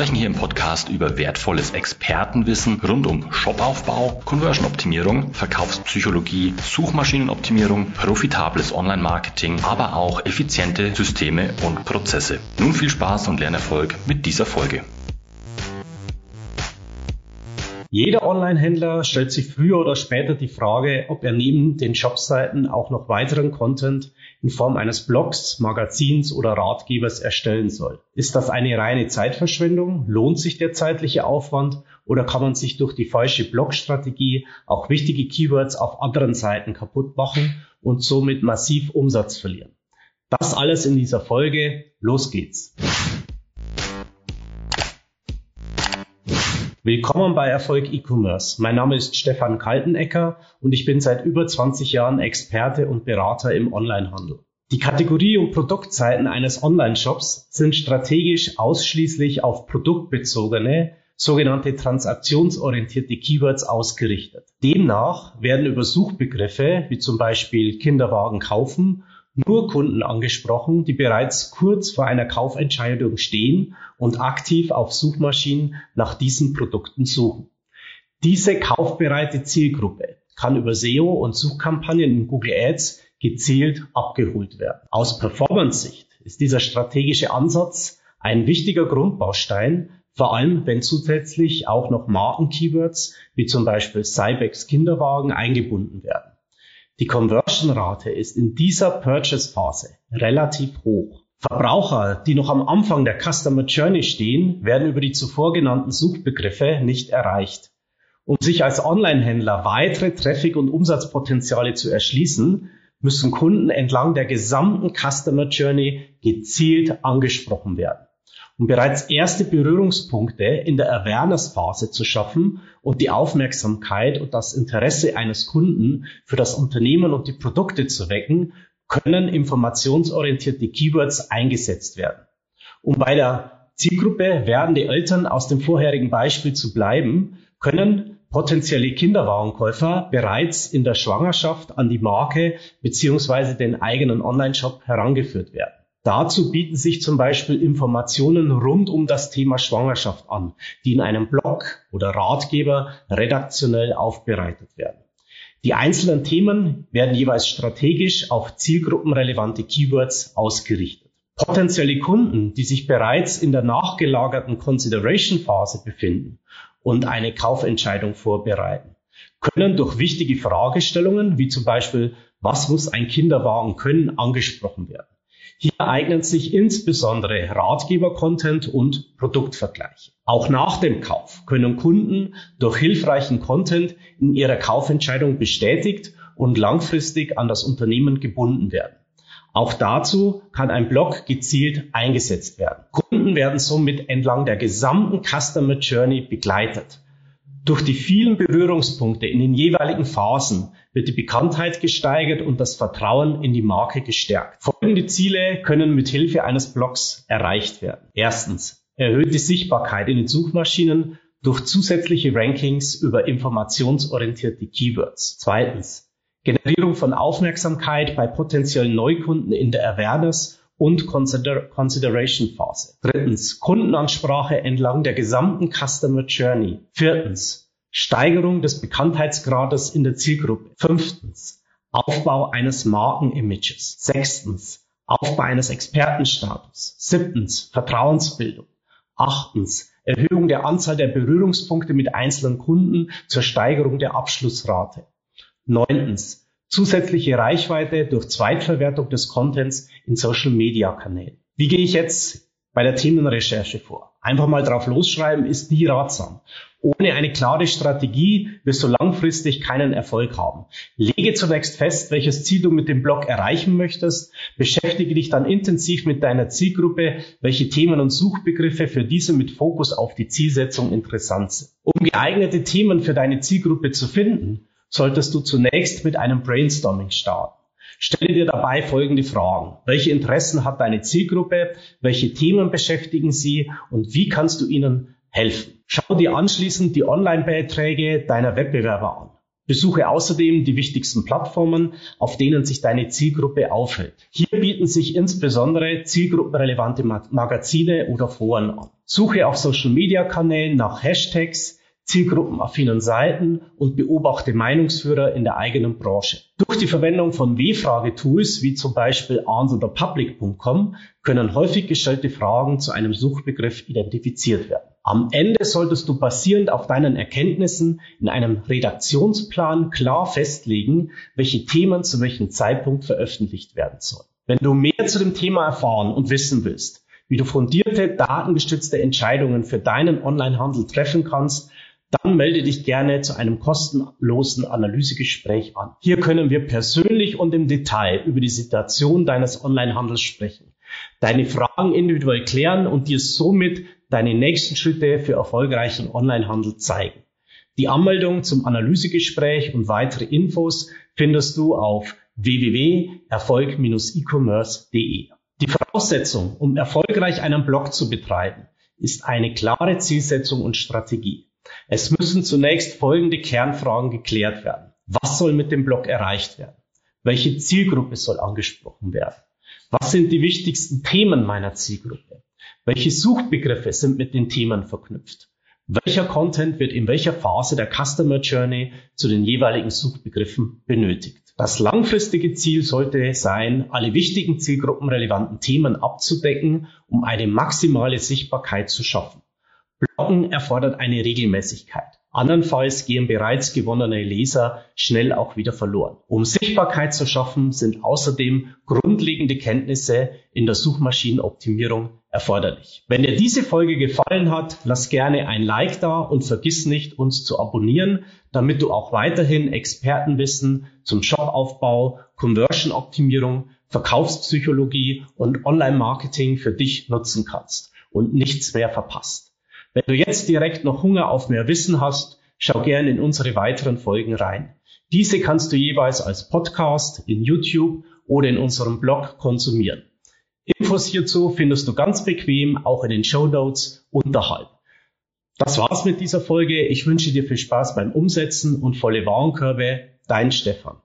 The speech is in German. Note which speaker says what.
Speaker 1: sprechen hier im Podcast über wertvolles Expertenwissen rund um Shopaufbau, Conversion-Optimierung, Verkaufspsychologie, Suchmaschinenoptimierung, profitables Online-Marketing, aber auch effiziente Systeme und Prozesse. Nun viel Spaß und Lernerfolg mit dieser Folge.
Speaker 2: Jeder Online-Händler stellt sich früher oder später die Frage, ob er neben den Shopseiten auch noch weiteren Content in Form eines Blogs, Magazins oder Ratgebers erstellen soll. Ist das eine reine Zeitverschwendung? Lohnt sich der zeitliche Aufwand? Oder kann man sich durch die falsche Blogstrategie auch wichtige Keywords auf anderen Seiten kaputt machen und somit massiv Umsatz verlieren? Das alles in dieser Folge. Los geht's. Willkommen bei Erfolg E-Commerce. Mein Name ist Stefan Kaltenecker und ich bin seit über 20 Jahren Experte und Berater im Onlinehandel. Die Kategorie und Produktseiten eines Online-Shops sind strategisch ausschließlich auf produktbezogene, sogenannte transaktionsorientierte Keywords ausgerichtet. Demnach werden über Suchbegriffe wie zum Beispiel Kinderwagen kaufen nur Kunden angesprochen, die bereits kurz vor einer Kaufentscheidung stehen und aktiv auf Suchmaschinen nach diesen Produkten suchen. Diese kaufbereite Zielgruppe kann über SEO und Suchkampagnen in Google Ads gezielt abgeholt werden. Aus Performance-Sicht ist dieser strategische Ansatz ein wichtiger Grundbaustein, vor allem wenn zusätzlich auch noch Marken-Keywords wie zum Beispiel Cybex Kinderwagen eingebunden werden. Die Conversion-Rate ist in dieser Purchase-Phase relativ hoch. Verbraucher, die noch am Anfang der Customer Journey stehen, werden über die zuvor genannten Suchbegriffe nicht erreicht. Um sich als Online-Händler weitere Traffic- und Umsatzpotenziale zu erschließen, müssen Kunden entlang der gesamten Customer Journey gezielt angesprochen werden um bereits erste Berührungspunkte in der Awareness-Phase zu schaffen und die Aufmerksamkeit und das Interesse eines Kunden für das Unternehmen und die Produkte zu wecken, können informationsorientierte Keywords eingesetzt werden. Um bei der Zielgruppe werdende Eltern aus dem vorherigen Beispiel zu bleiben, können potenzielle Kinderwagenkäufer bereits in der Schwangerschaft an die Marke beziehungsweise den eigenen Online-Shop herangeführt werden. Dazu bieten sich zum Beispiel Informationen rund um das Thema Schwangerschaft an, die in einem Blog oder Ratgeber redaktionell aufbereitet werden. Die einzelnen Themen werden jeweils strategisch auf zielgruppenrelevante Keywords ausgerichtet. Potenzielle Kunden, die sich bereits in der nachgelagerten Consideration Phase befinden und eine Kaufentscheidung vorbereiten, können durch wichtige Fragestellungen wie zum Beispiel, was muss ein Kinderwagen können, angesprochen werden. Hier eignen sich insbesondere Ratgeber-Content und Produktvergleiche. Auch nach dem Kauf können Kunden durch hilfreichen Content in ihrer Kaufentscheidung bestätigt und langfristig an das Unternehmen gebunden werden. Auch dazu kann ein Blog gezielt eingesetzt werden. Kunden werden somit entlang der gesamten Customer Journey begleitet. Durch die vielen Berührungspunkte in den jeweiligen Phasen wird die Bekanntheit gesteigert und das Vertrauen in die Marke gestärkt. Folgende Ziele können mit Hilfe eines Blogs erreicht werden. Erstens, erhöhte Sichtbarkeit in den Suchmaschinen durch zusätzliche Rankings über informationsorientierte Keywords. Zweitens, Generierung von Aufmerksamkeit bei potenziellen Neukunden in der Awareness und Consider Consideration Phase. Drittens, Kundenansprache entlang der gesamten Customer Journey. Viertens, Steigerung des Bekanntheitsgrades in der Zielgruppe. Fünftens, Aufbau eines Markenimages. Sechstens, Aufbau eines Expertenstatus. Siebtens, Vertrauensbildung. Achtens, Erhöhung der Anzahl der Berührungspunkte mit einzelnen Kunden zur Steigerung der Abschlussrate. Neuntens, zusätzliche Reichweite durch Zweitverwertung des Contents in Social Media Kanälen. Wie gehe ich jetzt bei der Themenrecherche vor? Einfach mal drauf losschreiben ist nie ratsam. Ohne eine klare Strategie wirst du langfristig keinen Erfolg haben. Lege zunächst fest, welches Ziel du mit dem Blog erreichen möchtest. Beschäftige dich dann intensiv mit deiner Zielgruppe, welche Themen und Suchbegriffe für diese mit Fokus auf die Zielsetzung interessant sind. Um geeignete Themen für deine Zielgruppe zu finden, solltest du zunächst mit einem Brainstorming starten. Stelle dir dabei folgende Fragen. Welche Interessen hat deine Zielgruppe? Welche Themen beschäftigen sie? Und wie kannst du ihnen helfen? Schau dir anschließend die Online-Beiträge deiner Wettbewerber an. Besuche außerdem die wichtigsten Plattformen, auf denen sich deine Zielgruppe aufhält. Hier bieten sich insbesondere zielgruppenrelevante Magazine oder Foren an. Suche auf Social-Media-Kanälen nach Hashtags, zielgruppenaffinen Seiten und beobachte Meinungsführer in der eigenen Branche. Durch die Verwendung von W-Fragetools wie zum Beispiel answerthepublic.com können häufig gestellte Fragen zu einem Suchbegriff identifiziert werden. Am Ende solltest du basierend auf deinen Erkenntnissen in einem Redaktionsplan klar festlegen, welche Themen zu welchem Zeitpunkt veröffentlicht werden sollen. Wenn du mehr zu dem Thema erfahren und wissen willst, wie du fundierte, datengestützte Entscheidungen für deinen Onlinehandel treffen kannst, dann melde dich gerne zu einem kostenlosen Analysegespräch an. Hier können wir persönlich und im Detail über die Situation deines Onlinehandels sprechen, deine Fragen individuell klären und dir somit deine nächsten Schritte für erfolgreichen Onlinehandel zeigen. Die Anmeldung zum Analysegespräch und weitere Infos findest du auf www.erfolg-e-commerce.de. Die Voraussetzung, um erfolgreich einen Blog zu betreiben, ist eine klare Zielsetzung und Strategie. Es müssen zunächst folgende Kernfragen geklärt werden. Was soll mit dem Blog erreicht werden? Welche Zielgruppe soll angesprochen werden? Was sind die wichtigsten Themen meiner Zielgruppe? Welche Suchbegriffe sind mit den Themen verknüpft? Welcher Content wird in welcher Phase der Customer Journey zu den jeweiligen Suchbegriffen benötigt? Das langfristige Ziel sollte sein, alle wichtigen zielgruppenrelevanten Themen abzudecken, um eine maximale Sichtbarkeit zu schaffen. Bloggen erfordert eine Regelmäßigkeit. Andernfalls gehen bereits gewonnene Leser schnell auch wieder verloren. Um Sichtbarkeit zu schaffen, sind außerdem grundlegende Kenntnisse in der Suchmaschinenoptimierung erforderlich. Wenn dir diese Folge gefallen hat, lass gerne ein Like da und vergiss nicht, uns zu abonnieren, damit du auch weiterhin Expertenwissen zum Shopaufbau, Conversion-Optimierung, Verkaufspsychologie und Online-Marketing für dich nutzen kannst und nichts mehr verpasst. Wenn du jetzt direkt noch Hunger auf mehr Wissen hast, schau gerne in unsere weiteren Folgen rein. Diese kannst du jeweils als Podcast, in YouTube oder in unserem Blog konsumieren. Infos hierzu findest du ganz bequem auch in den Show Notes unterhalb. Das war's mit dieser Folge. Ich wünsche dir viel Spaß beim Umsetzen und volle Warenkörbe. Dein Stefan.